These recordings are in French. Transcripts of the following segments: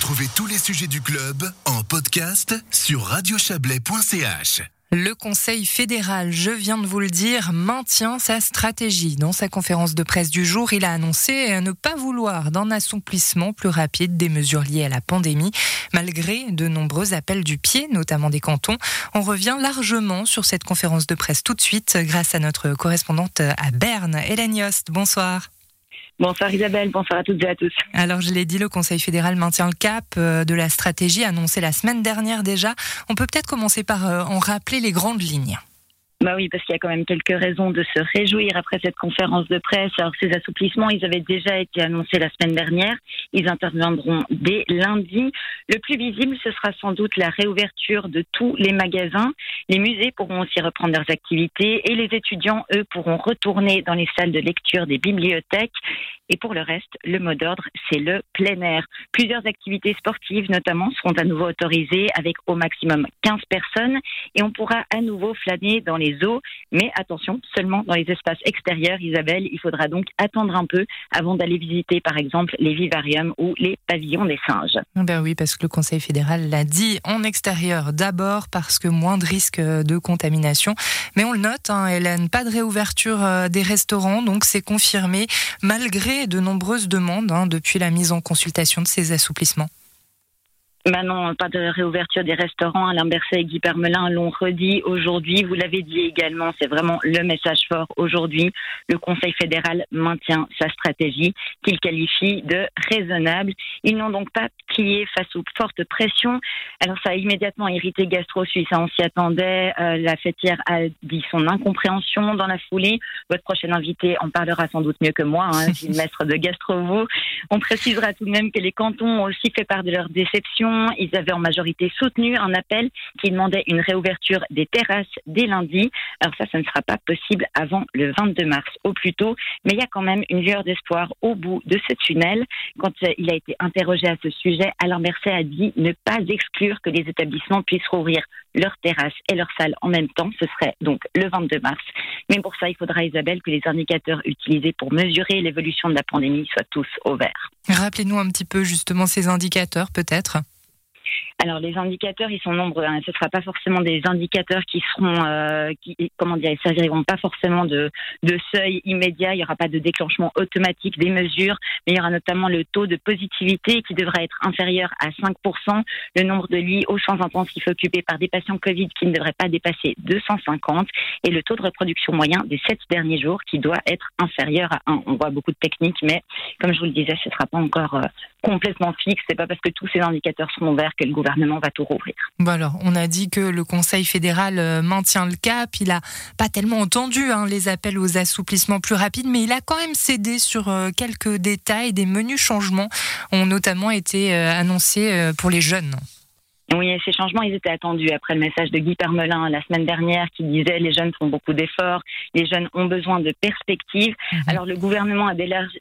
Retrouvez tous les sujets du club en podcast sur radiochablais.ch. Le Conseil fédéral, je viens de vous le dire, maintient sa stratégie. Dans sa conférence de presse du jour, il a annoncé ne pas vouloir d'un assouplissement plus rapide des mesures liées à la pandémie, malgré de nombreux appels du pied, notamment des cantons. On revient largement sur cette conférence de presse tout de suite grâce à notre correspondante à Berne, Hélène Yost. Bonsoir. Bonsoir Isabelle, bonsoir à toutes et à tous. Alors je l'ai dit, le Conseil fédéral maintient le cap euh, de la stratégie annoncée la semaine dernière déjà. On peut peut-être commencer par euh, en rappeler les grandes lignes. Bah oui, parce qu'il y a quand même quelques raisons de se réjouir après cette conférence de presse. Alors ces assouplissements, ils avaient déjà été annoncés la semaine dernière. Ils interviendront dès lundi. Le plus visible, ce sera sans doute la réouverture de tous les magasins. Les musées pourront aussi reprendre leurs activités et les étudiants, eux, pourront retourner dans les salles de lecture des bibliothèques. Et pour le reste, le mot d'ordre, c'est le plein air. Plusieurs activités sportives, notamment, seront à nouveau autorisées avec au maximum 15 personnes et on pourra à nouveau flâner dans les Mais attention, seulement dans les espaces extérieurs, Isabelle. Il faudra donc attendre un peu avant d'aller visiter, par exemple, les vivariums ou les pavillons des singes. Ben oui, parce que le Conseil fédéral l'a dit en extérieur d'abord parce que moins de risques de contamination. Mais on le note, hein, Hélène, pas de réouverture euh, des restaurants, donc c'est confirmé malgré de nombreuses demandes hein, depuis la mise en consultation de ces assouplissements. Non, pas de réouverture des restaurants. Alain Berset et Guy Permelin l'ont redit aujourd'hui. Vous l'avez dit également, c'est vraiment le message fort aujourd'hui. Le Conseil fédéral maintient sa stratégie qu'il qualifie de raisonnable. Ils n'ont donc pas plié face aux fortes pressions. Alors ça a immédiatement irrité Gastro Suisse. On s'y attendait. Euh, la fêtière a dit son incompréhension dans la foulée. Votre prochaine invité en parlera sans doute mieux que moi, hein, Maître de Gastro. On précisera tout de même que les cantons ont aussi fait part de leur déception ils avaient en majorité soutenu un appel qui demandait une réouverture des terrasses dès lundi. Alors ça, ça ne sera pas possible avant le 22 mars au plus tôt, mais il y a quand même une lueur d'espoir au bout de ce tunnel. Quand euh, il a été interrogé à ce sujet, Alain Berset a dit ne pas exclure que les établissements puissent rouvrir leurs terrasses et leurs salles en même temps. Ce serait donc le 22 mars. Mais pour ça, il faudra, Isabelle, que les indicateurs utilisés pour mesurer l'évolution de la pandémie soient tous au vert. Rappelez-nous un petit peu justement ces indicateurs, peut-être. Alors les indicateurs, ils sont nombreux. Hein. Ce ne sera pas forcément des indicateurs qui seront, euh, qui, comment dire, ils serviront pas forcément de, de seuil immédiat. Il n'y aura pas de déclenchement automatique des mesures, mais il y aura notamment le taux de positivité qui devra être inférieur à 5%, le nombre de lits aux soins intensifs occupés par des patients Covid qui ne devrait pas dépasser 250 et le taux de reproduction moyen des sept derniers jours qui doit être inférieur à 1. On voit beaucoup de techniques, mais comme je vous le disais, ce ne sera pas encore euh, complètement fixe. C'est pas parce que tous ces indicateurs seront verts que le gouvernement va tout rouvrir. Bon on a dit que le Conseil fédéral euh, maintient le cap. Il a pas tellement entendu hein, les appels aux assouplissements plus rapides, mais il a quand même cédé sur euh, quelques détails. Des menus changements ont notamment été euh, annoncés pour les jeunes. Oui, ces changements, ils étaient attendus après le message de Guy Permelin la semaine dernière qui disait les jeunes font beaucoup d'efforts, les jeunes ont besoin de perspectives. Mhm. Alors le gouvernement a,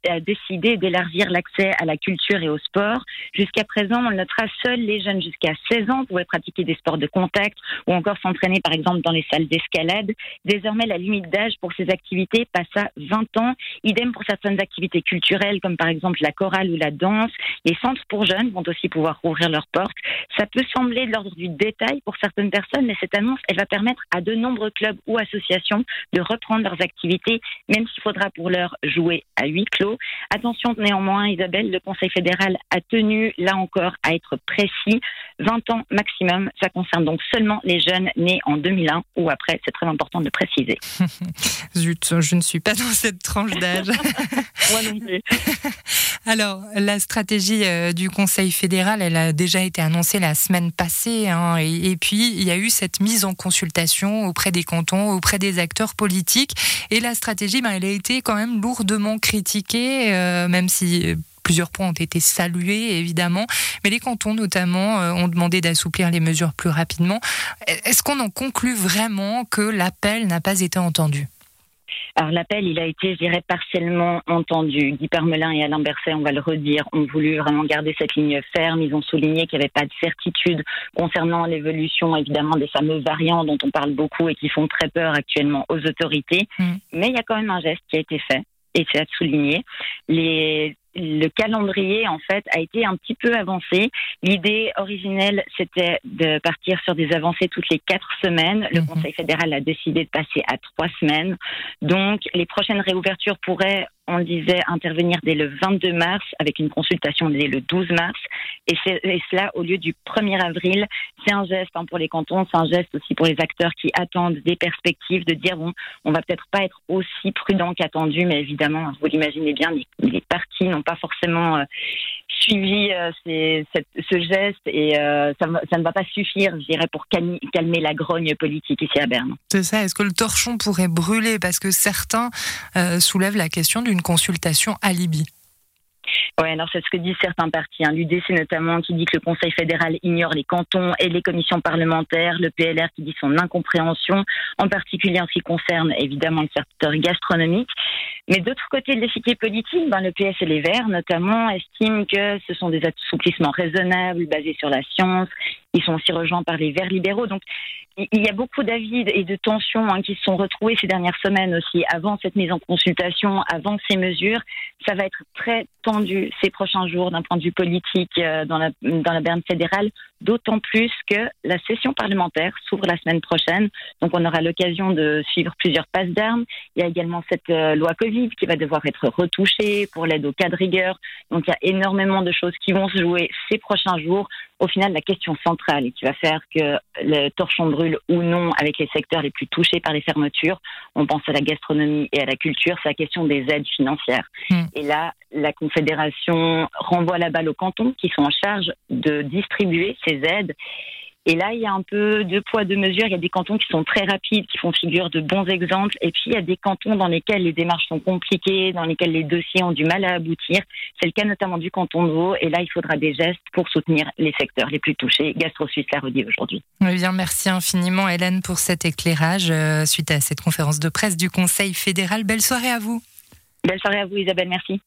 a décidé d'élargir l'accès à la culture et au sport. Jusqu'à présent, on notera seuls les jeunes jusqu'à 16 ans pouvaient pratiquer des sports de contact ou encore s'entraîner par exemple dans les salles d'escalade. Désormais, la limite d'âge pour ces activités passe à 20 ans. Idem pour certaines activités culturelles comme par exemple la chorale ou la danse. Les centres pour jeunes vont aussi pouvoir ouvrir leurs portes. Ça peut semblé de l'ordre du détail pour certaines personnes, mais cette annonce, elle va permettre à de nombreux clubs ou associations de reprendre leurs activités, même s'il faudra pour l'heure jouer à huis clos. Attention néanmoins, Isabelle, le Conseil fédéral a tenu, là encore, à être précis. 20 ans maximum, ça concerne donc seulement les jeunes nés en 2001 ou après, c'est très important de préciser. Zut, je ne suis pas dans cette tranche d'âge. Moi non plus. Alors, la stratégie euh, du Conseil fédéral, elle a déjà été annoncée la semaine passée. Hein, et, puis, il y a eu cette mise en consultation auprès des cantons, auprès des acteurs politiques. Et la stratégie, ben, elle a été quand même lourdement critiquée, euh, même si euh, plusieurs points ont été salués, évidemment. Mais les cantons, notamment, ont demandé d'assouplir les mesures plus rapidement. Est-ce qu'on en conclut vraiment que l'appel n'a pas été entendu? Alors l'appel, il a été, je dirais, partiellement entendu. Guy Parmelin et Alain Berset, on va le redire, ont voulu vraiment garder cette ligne ferme. Ils ont souligné qu'il n'y avait pas de certitude concernant l'évolution, évidemment, des fameux variants dont on parle beaucoup et qui font très peur actuellement aux autorités. Mm. Mais il y a quand même un geste qui a été fait et c'est à souligner. Les le calendrier, en fait, a été un petit peu avancé. L'idée originelle, c'était de partir sur des avancées toutes les quatre semaines. Le mhm. Conseil fédéral a décidé de passer à trois semaines. Donc, les prochaines réouvertures pourraient on le disait, intervenir dès le 22 mars avec une consultation dès le 12 mars. Et, cela au lieu du 1er avril. C'est un geste hein, pour les cantons, c'est un geste aussi pour les acteurs qui attendent des perspectives de dire, bon, on va peut-être pas être aussi prudent qu'attendu, mais évidemment, vous l'imaginez bien, les, partis n'ont pas forcément euh, suivi euh, ce geste et euh, ça, ne va pas suffire, je dirais, pour calmer, la grogne politique ici à Berne. C'est ça. Est-ce que le torchon pourrait brûler? Parce que certains soulèvent la question d'une consultation alibi. Oui, alors c'est ce que disent certains partis. Hein. L'UDC notamment qui dit que le Conseil fédéral ignore les cantons et les commissions parlementaires, le PLR qui dit son incompréhension, en particulier en ce qui concerne évidemment le secteur gastronomique. Mais d'autre côté de l'échiquier politique, ben, le PS et les Verts notamment estiment que ce sont des assouplissements raisonnables, basés sur la science. Ils sont aussi rejoints par les Verts libéraux. Donc il y a beaucoup d'avis et de tensions hein, qui se sont retrouvés ces dernières semaines aussi, avant cette mise en consultation, avant ces mesures. Ça va être très tendu ces prochains jours d'un point de vue politique euh, dans la, dans la Berne fédérale, d'autant plus que la session parlementaire s'ouvre la semaine prochaine. Donc on aura l'occasion de suivre plusieurs passes d'armes. Il y a également cette euh, loi Covid qui va devoir être retouchée pour l'aide aux cas de rigueur. Donc il y a énormément de choses qui vont se jouer ces prochains jours au final, la question centrale qui va faire que le torchon brûle ou non avec les secteurs les plus touchés par les fermetures, on pense à la gastronomie et à la culture, c'est la question des aides financières. Hmm. Et là, la Confédération renvoie la balle aux cantons qui sont en charge de distribuer ces aides. Et là, il y a un peu deux poids, deux mesures. Il y a des cantons qui sont très rapides, qui font figure de bons exemples. Et puis, il y a des cantons dans lesquels les démarches sont compliquées, dans lesquels les dossiers ont du mal à aboutir. C'est le cas notamment du canton de Vaud. Et là, il faudra des gestes pour soutenir les secteurs les plus touchés. Gastro Suisse l'a redit aujourd'hui. Eh bien, merci infiniment, Hélène, pour cet éclairage euh, suite à cette conférence de presse du Conseil fédéral. Belle soirée à vous. Belle soirée à vous, Isabelle. Merci.